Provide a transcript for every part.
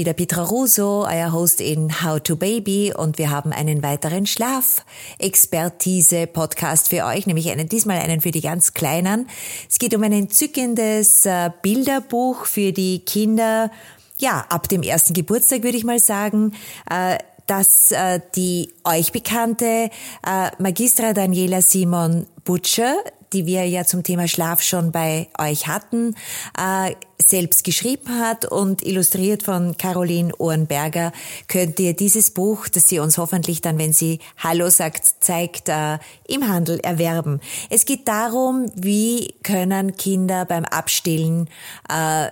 wieder Petra Russo, euer Host in How to Baby und wir haben einen weiteren Schlafexpertise-Podcast für euch, nämlich einen, diesmal einen für die ganz Kleinen. Es geht um ein entzückendes äh, Bilderbuch für die Kinder, ja, ab dem ersten Geburtstag würde ich mal sagen. Äh, dass äh, die euch bekannte äh, Magistra Daniela Simon Butcher, die wir ja zum Thema Schlaf schon bei euch hatten, äh, selbst geschrieben hat und illustriert von Caroline Ohrenberger, könnt ihr dieses Buch, das sie uns hoffentlich dann, wenn sie Hallo sagt, zeigt, äh, im Handel erwerben. Es geht darum, wie können Kinder beim Abstillen äh,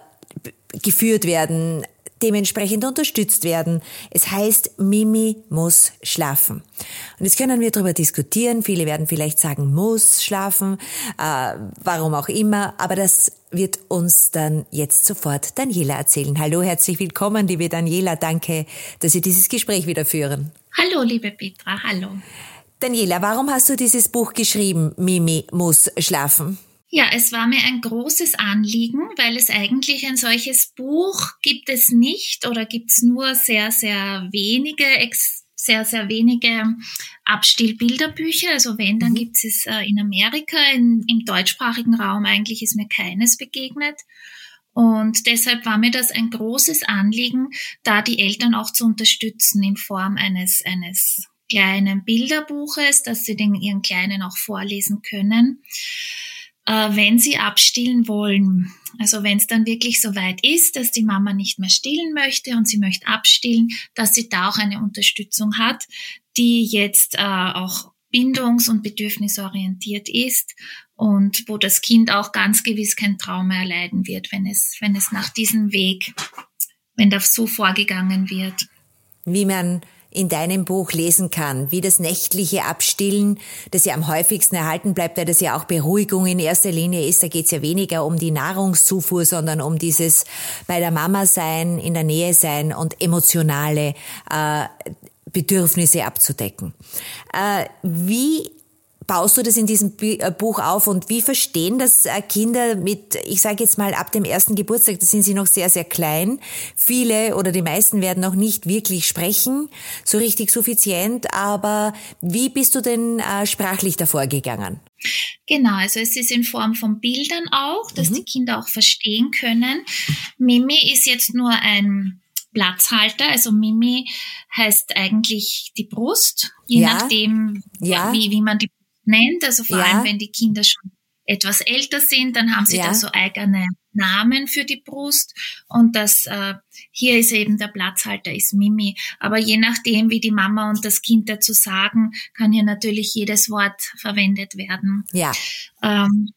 geführt werden, dementsprechend unterstützt werden. Es heißt, Mimi muss schlafen. Und jetzt können wir darüber diskutieren. Viele werden vielleicht sagen, muss schlafen, äh, warum auch immer. Aber das wird uns dann jetzt sofort Daniela erzählen. Hallo, herzlich willkommen, liebe Daniela. Danke, dass Sie dieses Gespräch wieder führen. Hallo, liebe Petra. Hallo. Daniela, warum hast du dieses Buch geschrieben, Mimi muss schlafen? Ja, es war mir ein großes Anliegen, weil es eigentlich ein solches Buch gibt es nicht oder gibt es nur sehr, sehr wenige, sehr, sehr wenige Abstillbilderbücher. Also wenn, dann mhm. gibt es äh, in Amerika, in, im deutschsprachigen Raum eigentlich ist mir keines begegnet. Und deshalb war mir das ein großes Anliegen, da die Eltern auch zu unterstützen in Form eines, eines kleinen Bilderbuches, dass sie den ihren Kleinen auch vorlesen können äh, wenn sie abstillen wollen. Also wenn es dann wirklich so weit ist, dass die Mama nicht mehr stillen möchte und sie möchte abstillen, dass sie da auch eine Unterstützung hat, die jetzt äh, auch bindungs- und bedürfnisorientiert ist und wo das Kind auch ganz gewiss kein Trauma erleiden wird, wenn es, wenn es nach diesem Weg, wenn da so vorgegangen wird. Wie man in deinem Buch lesen kann, wie das nächtliche Abstillen, das ja am häufigsten erhalten bleibt, weil das ja auch Beruhigung in erster Linie ist. Da geht es ja weniger um die Nahrungszufuhr, sondern um dieses bei der Mama sein, in der Nähe sein und emotionale äh, Bedürfnisse abzudecken. Äh, wie baust du das in diesem äh, Buch auf und wie verstehen das äh, Kinder mit, ich sage jetzt mal ab dem ersten Geburtstag, da sind sie noch sehr, sehr klein. Viele oder die meisten werden noch nicht wirklich sprechen, so richtig suffizient, aber wie bist du denn äh, sprachlich davor gegangen? Genau, also es ist in Form von Bildern auch, dass mhm. die Kinder auch verstehen können. Mimi ist jetzt nur ein Platzhalter. Also Mimi heißt eigentlich die Brust, je ja. nachdem, ja. Wie, wie man die nennt. Also vor ja. allem, wenn die Kinder schon etwas älter sind, dann haben sie ja. da so eigene Namen für die Brust. Und das äh, hier ist eben der Platzhalter ist Mimi. Aber je nachdem, wie die Mama und das Kind dazu sagen, kann hier natürlich jedes Wort verwendet werden. Ja. Ähm,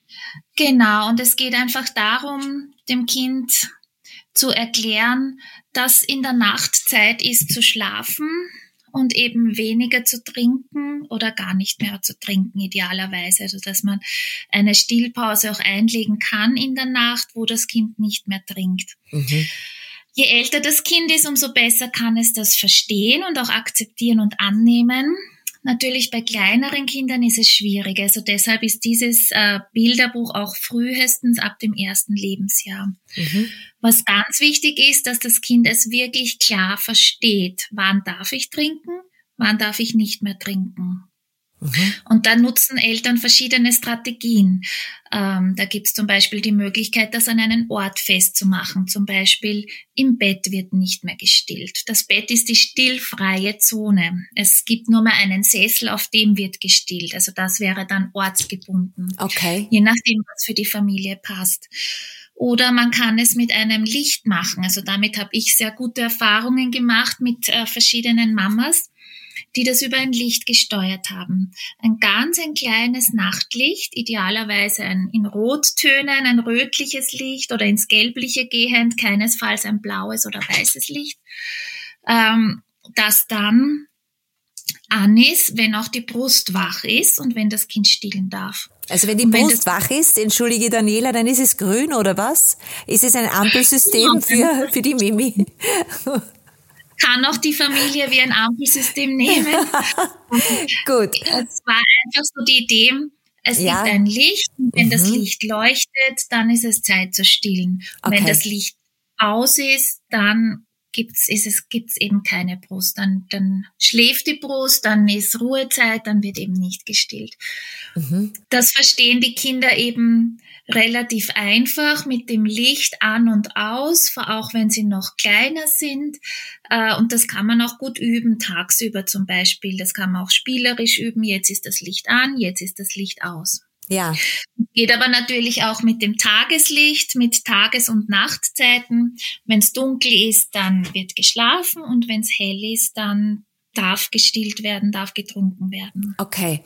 genau. Und es geht einfach darum, dem Kind zu erklären, dass in der Nacht Zeit ist zu schlafen, und eben weniger zu trinken oder gar nicht mehr zu trinken, idealerweise. Also dass man eine Stillpause auch einlegen kann in der Nacht, wo das Kind nicht mehr trinkt. Mhm. Je älter das Kind ist, umso besser kann es das verstehen und auch akzeptieren und annehmen. Natürlich bei kleineren Kindern ist es schwierig. Also deshalb ist dieses äh, Bilderbuch auch frühestens ab dem ersten Lebensjahr. Mhm. Was ganz wichtig ist, dass das Kind es wirklich klar versteht. Wann darf ich trinken? Wann darf ich nicht mehr trinken? Mhm. Und da nutzen Eltern verschiedene Strategien. Ähm, da gibt es zum Beispiel die Möglichkeit, das an einen Ort festzumachen. Zum Beispiel im Bett wird nicht mehr gestillt. Das Bett ist die stillfreie Zone. Es gibt nur mehr einen Sessel, auf dem wird gestillt. Also das wäre dann ortsgebunden. Okay. Je nachdem, was für die Familie passt. Oder man kann es mit einem Licht machen. Also damit habe ich sehr gute Erfahrungen gemacht mit äh, verschiedenen Mamas die das über ein Licht gesteuert haben. Ein ganz ein kleines Nachtlicht, idealerweise ein in Rottönen, ein rötliches Licht oder ins Gelbliche gehend, keinesfalls ein blaues oder weißes Licht, ähm, das dann an ist, wenn auch die Brust wach ist und wenn das Kind stillen darf. Also wenn die wenn Brust wach ist, entschuldige Daniela, dann ist es grün oder was? Ist es ein Ampelsystem für, für die Mimi? kann auch die Familie wie ein Ampelsystem nehmen. Gut. Es war einfach so die Idee, es ja. gibt ein Licht und wenn mhm. das Licht leuchtet, dann ist es Zeit zu stillen. Okay. Wenn das Licht aus ist, dann gibt's, ist es, gibt's eben keine Brust. Dann, dann schläft die Brust, dann ist Ruhezeit, dann wird eben nicht gestillt. Mhm. Das verstehen die Kinder eben relativ einfach mit dem Licht an und aus, auch wenn sie noch kleiner sind. Äh, und das kann man auch gut üben, tagsüber zum Beispiel. Das kann man auch spielerisch üben. Jetzt ist das Licht an, jetzt ist das Licht aus. Ja. Geht aber natürlich auch mit dem Tageslicht, mit Tages- und Nachtzeiten. Wenn es dunkel ist, dann wird geschlafen und wenn es hell ist, dann darf gestillt werden, darf getrunken werden. Okay.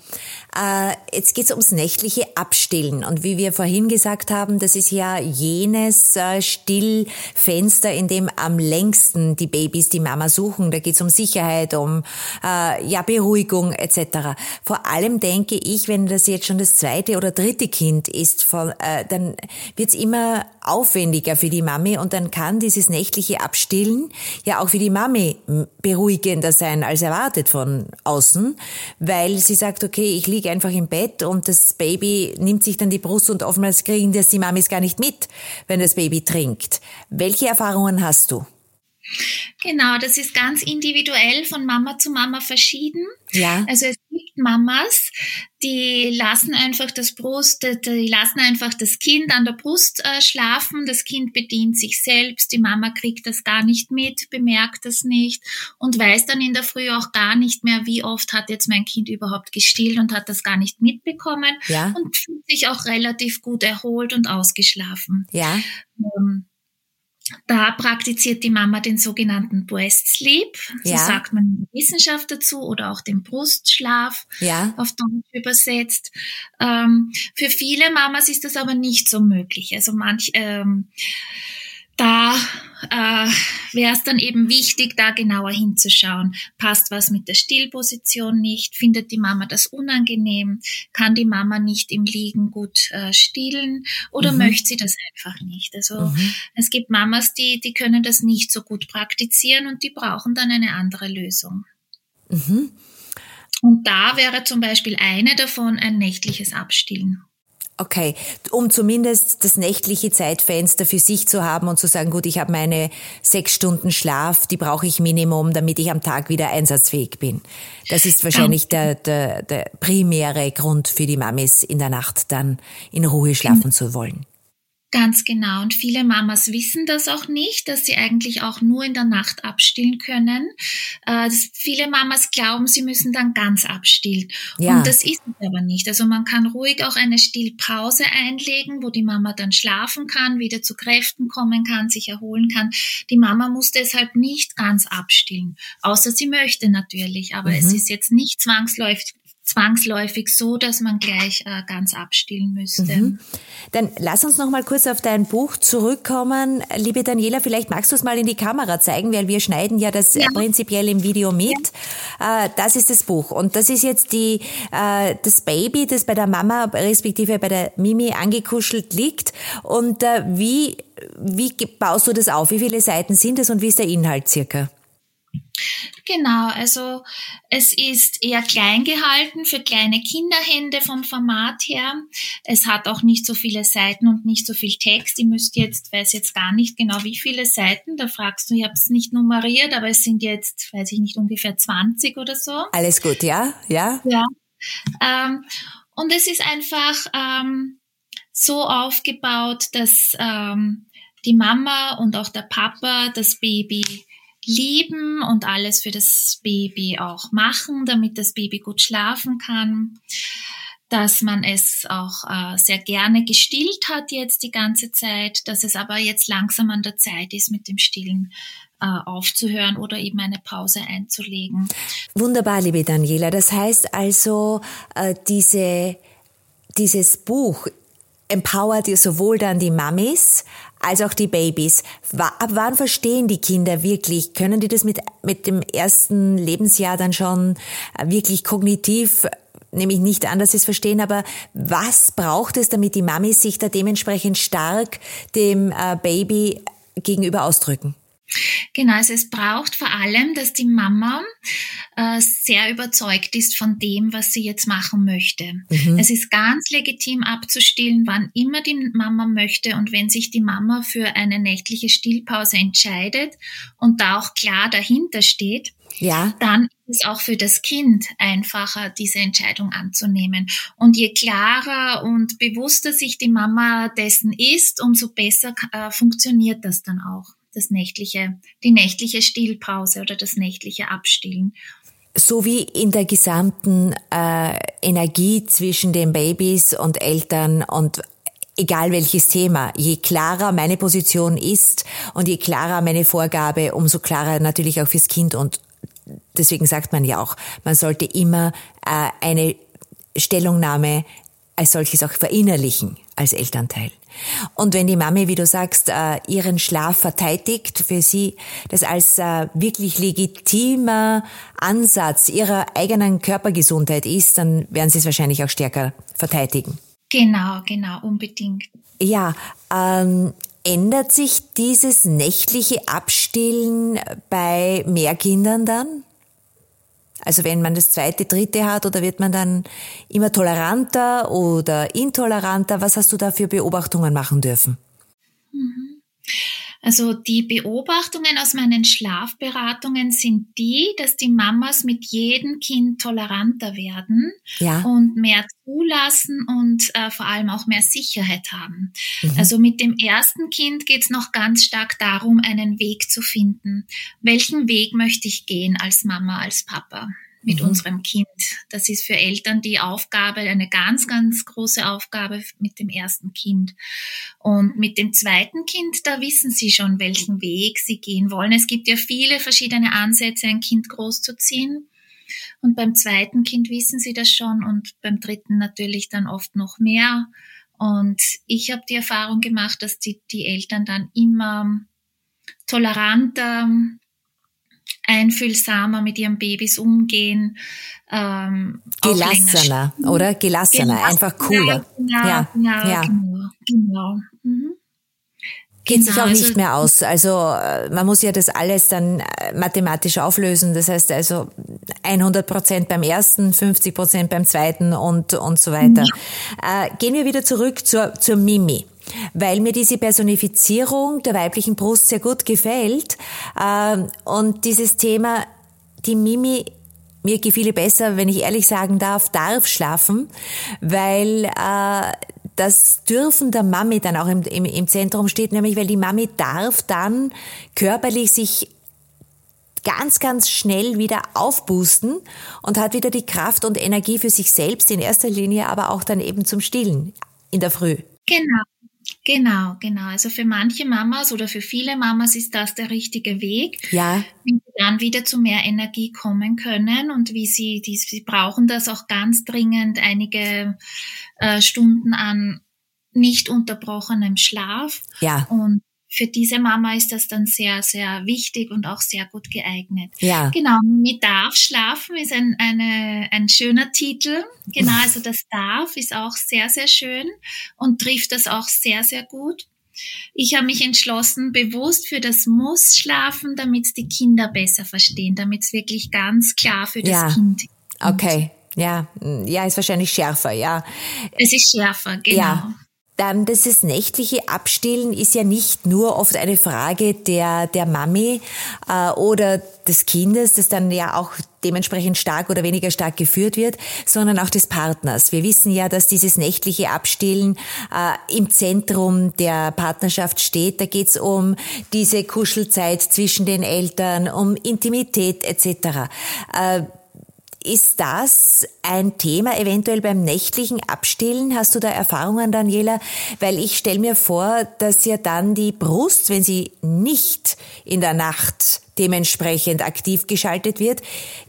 Äh, jetzt geht es ums nächtliche Abstillen. Und wie wir vorhin gesagt haben, das ist ja jenes äh, Stillfenster, in dem am längsten die Babys die Mama suchen. Da geht es um Sicherheit, um äh, ja Beruhigung etc. Vor allem denke ich, wenn das jetzt schon das zweite oder dritte Kind ist, von, äh, dann wird es immer aufwendiger für die Mami und dann kann dieses nächtliche Abstillen ja auch für die Mami beruhigender sein als erwartet von außen, weil sie sagt, okay, ich liege einfach im Bett und das Baby nimmt sich dann die Brust und oftmals kriegen das die Mamis gar nicht mit, wenn das Baby trinkt. Welche Erfahrungen hast du? Genau, das ist ganz individuell von Mama zu Mama verschieden. Ja. Also es Mamas, die lassen einfach das Brust, die lassen einfach das Kind an der Brust äh, schlafen. Das Kind bedient sich selbst. Die Mama kriegt das gar nicht mit, bemerkt das nicht und weiß dann in der Früh auch gar nicht mehr, wie oft hat jetzt mein Kind überhaupt gestillt und hat das gar nicht mitbekommen ja. und fühlt sich auch relativ gut erholt und ausgeschlafen. Ja. Ähm, da praktiziert die Mama den sogenannten Breast Sleep, so ja. sagt man in der Wissenschaft dazu, oder auch den Brustschlaf ja. auf Deutsch übersetzt. Ähm, für viele Mamas ist das aber nicht so möglich. Also manch ähm, da äh, wäre es dann eben wichtig, da genauer hinzuschauen. Passt was mit der Stillposition nicht? Findet die Mama das unangenehm? Kann die Mama nicht im Liegen gut äh, stillen? Oder mhm. möchte sie das einfach nicht? Also mhm. es gibt Mamas, die, die können das nicht so gut praktizieren und die brauchen dann eine andere Lösung. Mhm. Und da wäre zum Beispiel eine davon ein nächtliches Abstillen. Okay, um zumindest das nächtliche Zeitfenster für sich zu haben und zu sagen, gut, ich habe meine sechs Stunden Schlaf, die brauche ich Minimum, damit ich am Tag wieder einsatzfähig bin. Das ist wahrscheinlich der, der, der primäre Grund für die Mamis in der Nacht dann in Ruhe schlafen zu wollen. Ganz genau. Und viele Mamas wissen das auch nicht, dass sie eigentlich auch nur in der Nacht abstillen können. Äh, viele Mamas glauben, sie müssen dann ganz abstillen. Ja. Und das ist es aber nicht. Also man kann ruhig auch eine Stillpause einlegen, wo die Mama dann schlafen kann, wieder zu Kräften kommen kann, sich erholen kann. Die Mama muss deshalb nicht ganz abstillen, außer sie möchte natürlich. Aber mhm. es ist jetzt nicht zwangsläufig zwangsläufig so, dass man gleich äh, ganz abstillen müsste. Mhm. Dann lass uns noch mal kurz auf dein Buch zurückkommen. Liebe Daniela, vielleicht magst du es mal in die Kamera zeigen, weil wir schneiden ja das ja. prinzipiell im Video mit. Ja. Äh, das ist das Buch und das ist jetzt die äh, das Baby, das bei der Mama respektive bei der Mimi angekuschelt liegt. Und äh, wie wie baust du das auf? Wie viele Seiten sind es und wie ist der Inhalt circa? Genau, also es ist eher klein gehalten für kleine Kinderhände vom Format her. Es hat auch nicht so viele Seiten und nicht so viel Text. Ich müsste jetzt, weiß jetzt gar nicht genau, wie viele Seiten. Da fragst du, ich habe es nicht nummeriert, aber es sind jetzt, weiß ich nicht, ungefähr 20 oder so. Alles gut, ja, ja. Ja. Ähm, und es ist einfach ähm, so aufgebaut, dass ähm, die Mama und auch der Papa das Baby lieben und alles für das Baby auch machen, damit das Baby gut schlafen kann. Dass man es auch äh, sehr gerne gestillt hat jetzt die ganze Zeit, dass es aber jetzt langsam an der Zeit ist, mit dem Stillen äh, aufzuhören oder eben eine Pause einzulegen. Wunderbar, liebe Daniela. Das heißt also, äh, diese, dieses Buch empowert ihr sowohl dann die Mamis als auch die Babys. Ab wann verstehen die Kinder wirklich? Können die das mit, mit dem ersten Lebensjahr dann schon äh, wirklich kognitiv nämlich nicht anders es verstehen, aber was braucht es, damit die Mamis sich da dementsprechend stark dem äh, Baby gegenüber ausdrücken? Genau, also es braucht vor allem, dass die Mama äh, sehr überzeugt ist von dem, was sie jetzt machen möchte. Mhm. Es ist ganz legitim abzustillen, wann immer die Mama möchte und wenn sich die Mama für eine nächtliche Stillpause entscheidet und da auch klar dahinter steht, ja. dann ist es auch für das Kind einfacher, diese Entscheidung anzunehmen. Und je klarer und bewusster sich die Mama dessen ist, umso besser äh, funktioniert das dann auch das nächtliche, die nächtliche Stillpause oder das nächtliche Abstillen. So wie in der gesamten äh, Energie zwischen den Babys und Eltern und egal welches Thema, je klarer meine Position ist und je klarer meine Vorgabe, umso klarer natürlich auch fürs Kind und deswegen sagt man ja auch, man sollte immer äh, eine Stellungnahme als solches auch verinnerlichen als Elternteil. Und wenn die Mami, wie du sagst, äh, ihren Schlaf verteidigt, für sie das als äh, wirklich legitimer Ansatz ihrer eigenen Körpergesundheit ist, dann werden sie es wahrscheinlich auch stärker verteidigen. Genau, genau, unbedingt. Ja, ähm, ändert sich dieses nächtliche Abstillen bei mehr Kindern dann? Also wenn man das zweite, dritte hat, oder wird man dann immer toleranter oder intoleranter? Was hast du da für Beobachtungen machen dürfen? Mhm. Also die Beobachtungen aus meinen Schlafberatungen sind die, dass die Mamas mit jedem Kind toleranter werden ja. und mehr zulassen und äh, vor allem auch mehr Sicherheit haben. Mhm. Also mit dem ersten Kind geht es noch ganz stark darum, einen Weg zu finden. Welchen Weg möchte ich gehen als Mama, als Papa? Mit mhm. unserem Kind. Das ist für Eltern die Aufgabe, eine ganz, ganz große Aufgabe mit dem ersten Kind. Und mit dem zweiten Kind, da wissen sie schon, welchen Weg sie gehen wollen. Es gibt ja viele verschiedene Ansätze, ein Kind großzuziehen. Und beim zweiten Kind wissen sie das schon und beim dritten natürlich dann oft noch mehr. Und ich habe die Erfahrung gemacht, dass die, die Eltern dann immer toleranter, einfühlsamer mit ihren Babys umgehen. Ähm, Gelassener, oder? Gelassener, Gelassener, einfach cooler. Genau, ja, genau, ja. genau. genau. Mhm. Geht genau, sich auch nicht also, mehr aus. Also äh, man muss ja das alles dann äh, mathematisch auflösen. Das heißt also 100 Prozent beim ersten, 50 Prozent beim zweiten und und so weiter. Ja. Äh, gehen wir wieder zurück zur zur Mimi weil mir diese Personifizierung der weiblichen Brust sehr gut gefällt. Ähm, und dieses Thema, die Mimi, mir gefiele besser, wenn ich ehrlich sagen darf, darf schlafen, weil äh, das Dürfen der Mami dann auch im, im, im Zentrum steht, nämlich weil die Mami darf dann körperlich sich ganz, ganz schnell wieder aufboosten und hat wieder die Kraft und Energie für sich selbst in erster Linie, aber auch dann eben zum Stillen in der Früh. Genau. Genau, genau. Also für manche Mamas oder für viele Mamas ist das der richtige Weg. Ja. Wie sie dann wieder zu mehr Energie kommen können und wie sie, die, sie brauchen das auch ganz dringend einige äh, Stunden an nicht unterbrochenem Schlaf. Ja. Und für diese Mama ist das dann sehr, sehr wichtig und auch sehr gut geeignet. Ja. Genau, mit darf schlafen ist ein, eine, ein schöner Titel. Genau, also das darf ist auch sehr, sehr schön und trifft das auch sehr, sehr gut. Ich habe mich entschlossen, bewusst für das Muss schlafen, damit die Kinder besser verstehen, damit es wirklich ganz klar für das ja. Kind ist. Okay. Ja, ja, ist wahrscheinlich schärfer, ja. Es ist schärfer, genau. Ja. Dann dieses nächtliche Abstillen ist ja nicht nur oft eine Frage der, der Mami äh, oder des Kindes, das dann ja auch dementsprechend stark oder weniger stark geführt wird, sondern auch des Partners. Wir wissen ja, dass dieses nächtliche Abstillen äh, im Zentrum der Partnerschaft steht. Da geht's um diese Kuschelzeit zwischen den Eltern, um Intimität etc. Äh, ist das ein Thema eventuell beim nächtlichen Abstillen? Hast du da Erfahrungen, Daniela? Weil ich stelle mir vor, dass ja dann die Brust, wenn sie nicht in der Nacht dementsprechend aktiv geschaltet wird,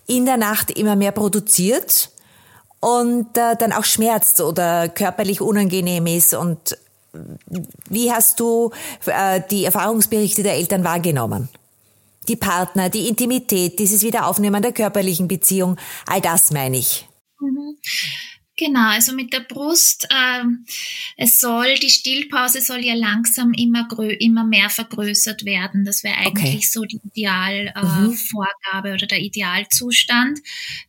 in der Nacht immer mehr produziert und äh, dann auch schmerzt oder körperlich unangenehm ist. Und wie hast du äh, die Erfahrungsberichte der Eltern wahrgenommen? Die Partner, die Intimität, dieses Wiederaufnehmen der körperlichen Beziehung, all das meine ich. Mhm. Genau, also mit der Brust, ähm, es soll, die Stillpause soll ja langsam immer, immer mehr vergrößert werden. Das wäre eigentlich okay. so die Idealvorgabe äh, mhm. oder der Idealzustand,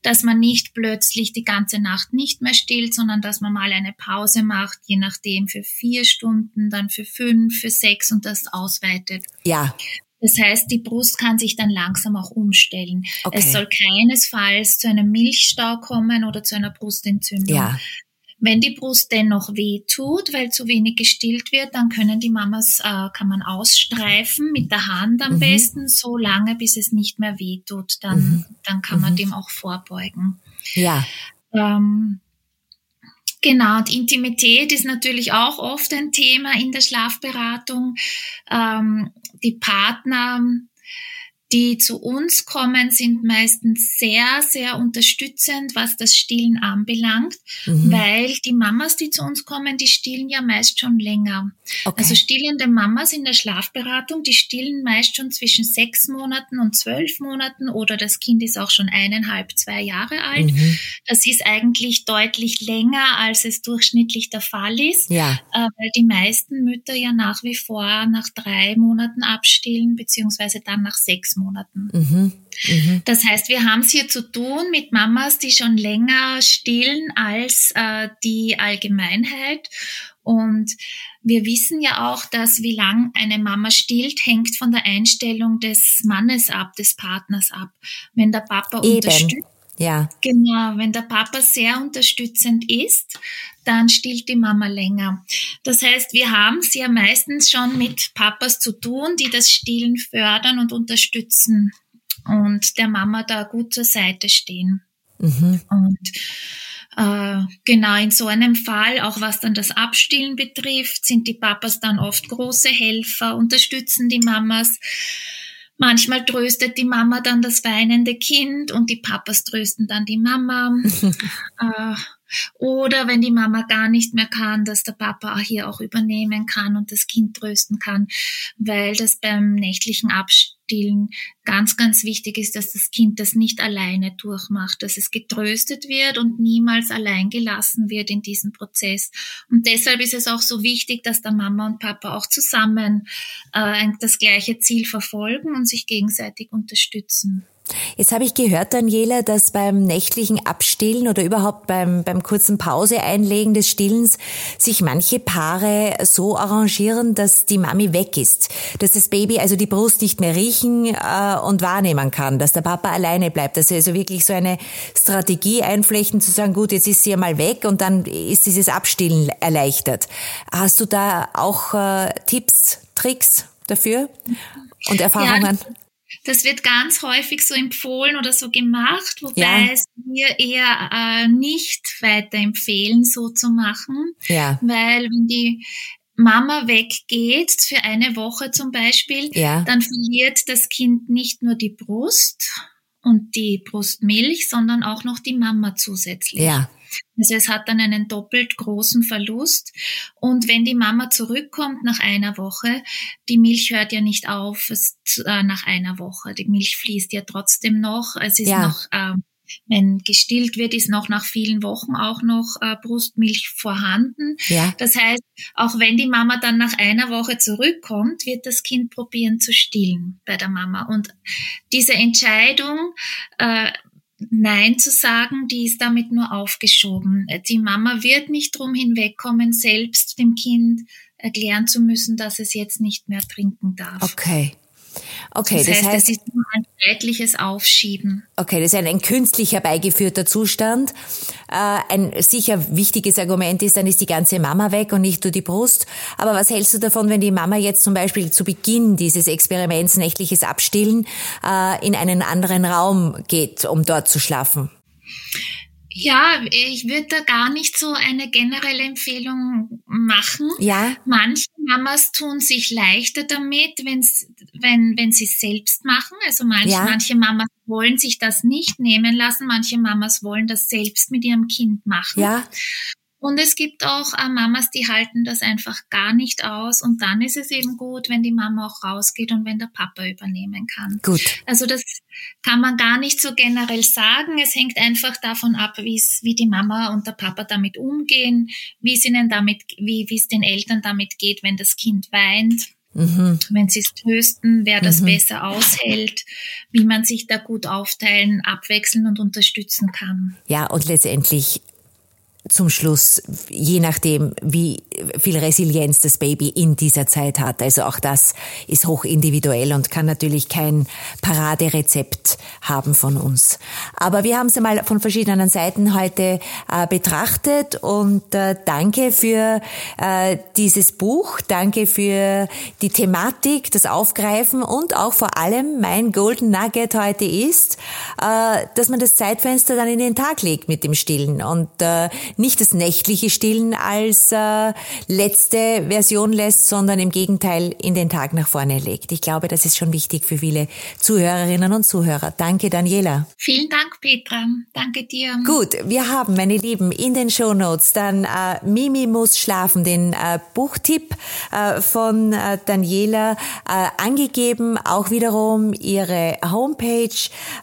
dass man nicht plötzlich die ganze Nacht nicht mehr stillt, sondern dass man mal eine Pause macht, je nachdem für vier Stunden, dann für fünf, für sechs und das ausweitet. Ja. Das heißt, die Brust kann sich dann langsam auch umstellen. Okay. Es soll keinesfalls zu einem Milchstau kommen oder zu einer Brustentzündung. Ja. Wenn die Brust dennoch weh tut, weil zu wenig gestillt wird, dann können die Mamas, äh, kann man ausstreifen mit der Hand am mhm. besten, so lange, bis es nicht mehr weh tut. Dann, mhm. dann kann man mhm. dem auch vorbeugen. Ja. Ähm, Genau, und Intimität ist natürlich auch oft ein Thema in der Schlafberatung. Ähm, die Partner die zu uns kommen, sind meistens sehr, sehr unterstützend, was das Stillen anbelangt, mhm. weil die Mamas, die zu uns kommen, die stillen ja meist schon länger. Okay. Also stillende Mamas in der Schlafberatung, die stillen meist schon zwischen sechs Monaten und zwölf Monaten oder das Kind ist auch schon eineinhalb, zwei Jahre alt. Mhm. Das ist eigentlich deutlich länger, als es durchschnittlich der Fall ist, ja. äh, weil die meisten Mütter ja nach wie vor nach drei Monaten abstillen, beziehungsweise dann nach sechs Monaten. Mhm. Mhm. Das heißt, wir haben es hier zu tun mit Mamas, die schon länger stillen als äh, die Allgemeinheit. Und wir wissen ja auch, dass wie lang eine Mama stillt, hängt von der Einstellung des Mannes ab, des Partners ab. Wenn der Papa Eben. unterstützt, ja. Genau, wenn der Papa sehr unterstützend ist, dann stillt die Mama länger. Das heißt, wir haben es ja meistens schon mit Papas zu tun, die das Stillen fördern und unterstützen und der Mama da gut zur Seite stehen. Mhm. Und äh, genau in so einem Fall, auch was dann das Abstillen betrifft, sind die Papas dann oft große Helfer, unterstützen die Mamas. Manchmal tröstet die Mama dann das weinende Kind und die Papas trösten dann die Mama. äh, oder wenn die Mama gar nicht mehr kann, dass der Papa hier auch übernehmen kann und das Kind trösten kann, weil das beim nächtlichen Abstillen ganz, ganz wichtig ist, dass das Kind das nicht alleine durchmacht, dass es getröstet wird und niemals allein gelassen wird in diesem Prozess. Und deshalb ist es auch so wichtig, dass der Mama und Papa auch zusammen äh, das gleiche Ziel verfolgen und sich gegenseitig unterstützen. Jetzt habe ich gehört, Daniela, dass beim nächtlichen Abstillen oder überhaupt beim, beim kurzen Pause einlegen des Stillens sich manche Paare so arrangieren, dass die Mami weg ist, dass das Baby also die Brust nicht mehr riechen äh, und wahrnehmen kann, dass der Papa alleine bleibt, dass sie also wirklich so eine Strategie einflechten, zu sagen, gut, jetzt ist sie ja mal weg und dann ist dieses Abstillen erleichtert. Hast du da auch äh, Tipps, Tricks dafür und Erfahrungen? Ja. Das wird ganz häufig so empfohlen oder so gemacht, wobei ja. es wir eher äh, nicht weiterempfehlen, so zu machen. Ja. Weil wenn die Mama weggeht, für eine Woche zum Beispiel, ja. dann verliert das Kind nicht nur die Brust und die Brustmilch, sondern auch noch die Mama zusätzlich. Ja. Also es hat dann einen doppelt großen Verlust. Und wenn die Mama zurückkommt nach einer Woche, die Milch hört ja nicht auf es, äh, nach einer Woche. Die Milch fließt ja trotzdem noch. Es ist ja. noch, äh, wenn gestillt wird, ist noch nach vielen Wochen auch noch äh, Brustmilch vorhanden. Ja. Das heißt, auch wenn die Mama dann nach einer Woche zurückkommt, wird das Kind probieren zu stillen bei der Mama. Und diese Entscheidung, äh, Nein zu sagen, die ist damit nur aufgeschoben. Die Mama wird nicht drum hinwegkommen, selbst dem Kind erklären zu müssen, dass es jetzt nicht mehr trinken darf. Okay. Okay, das, das heißt, heißt, es ist nur ein zeitliches Aufschieben. Okay, das ist ein, ein künstlich herbeigeführter Zustand. Äh, ein sicher wichtiges Argument ist, dann ist die ganze Mama weg und nicht nur die Brust. Aber was hältst du davon, wenn die Mama jetzt zum Beispiel zu Beginn dieses Experiments nächtliches Abstillen äh, in einen anderen Raum geht, um dort zu schlafen? Ja, ich würde da gar nicht so eine generelle Empfehlung machen. Ja. Manche Mamas tun sich leichter damit, wenn's, wenn, wenn sie es selbst machen. Also manche, ja. manche Mamas wollen sich das nicht nehmen lassen. Manche Mamas wollen das selbst mit ihrem Kind machen. Ja. Und es gibt auch äh, Mamas, die halten das einfach gar nicht aus. Und dann ist es eben gut, wenn die Mama auch rausgeht und wenn der Papa übernehmen kann. Gut. Also das kann man gar nicht so generell sagen. Es hängt einfach davon ab, wie die Mama und der Papa damit umgehen, wie es ihnen damit, wie es den Eltern damit geht, wenn das Kind weint. Mhm. Wenn sie es trösten, wer das mhm. besser aushält, wie man sich da gut aufteilen, abwechseln und unterstützen kann. Ja, und letztendlich zum Schluss, je nachdem, wie viel Resilienz das Baby in dieser Zeit hat. Also auch das ist hoch individuell und kann natürlich kein Paraderezept haben von uns. Aber wir haben es einmal von verschiedenen Seiten heute äh, betrachtet und äh, danke für äh, dieses Buch, danke für die Thematik, das Aufgreifen und auch vor allem mein Golden Nugget heute ist, äh, dass man das Zeitfenster dann in den Tag legt mit dem Stillen und äh, nicht das nächtliche Stillen als äh, letzte Version lässt, sondern im Gegenteil in den Tag nach vorne legt. Ich glaube, das ist schon wichtig für viele Zuhörerinnen und Zuhörer. Danke, Daniela. Vielen Dank, Petra. Danke dir. Gut, wir haben, meine Lieben, in den Show Notes dann äh, Mimi muss schlafen, den äh, Buchtipp äh, von äh, Daniela äh, angegeben, auch wiederum ihre Homepage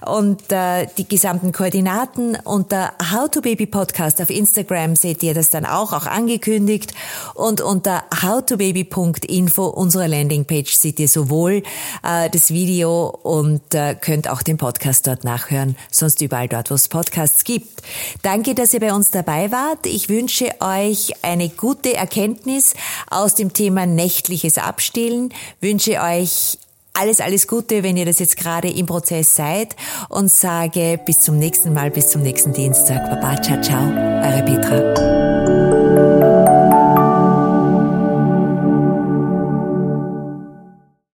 und äh, die gesamten Koordinaten unter How to Baby Podcast auf Instagram seht ihr das dann auch, auch angekündigt und unter howtobaby.info unserer Landingpage seht ihr sowohl äh, das Video und äh, könnt auch den Podcast dort nachhören, sonst überall dort, wo es Podcasts gibt. Danke, dass ihr bei uns dabei wart. Ich wünsche euch eine gute Erkenntnis aus dem Thema nächtliches Abstillen, wünsche euch alles, alles Gute, wenn ihr das jetzt gerade im Prozess seid und sage bis zum nächsten Mal, bis zum nächsten Dienstag. Baba, ciao, ciao, eure Petra.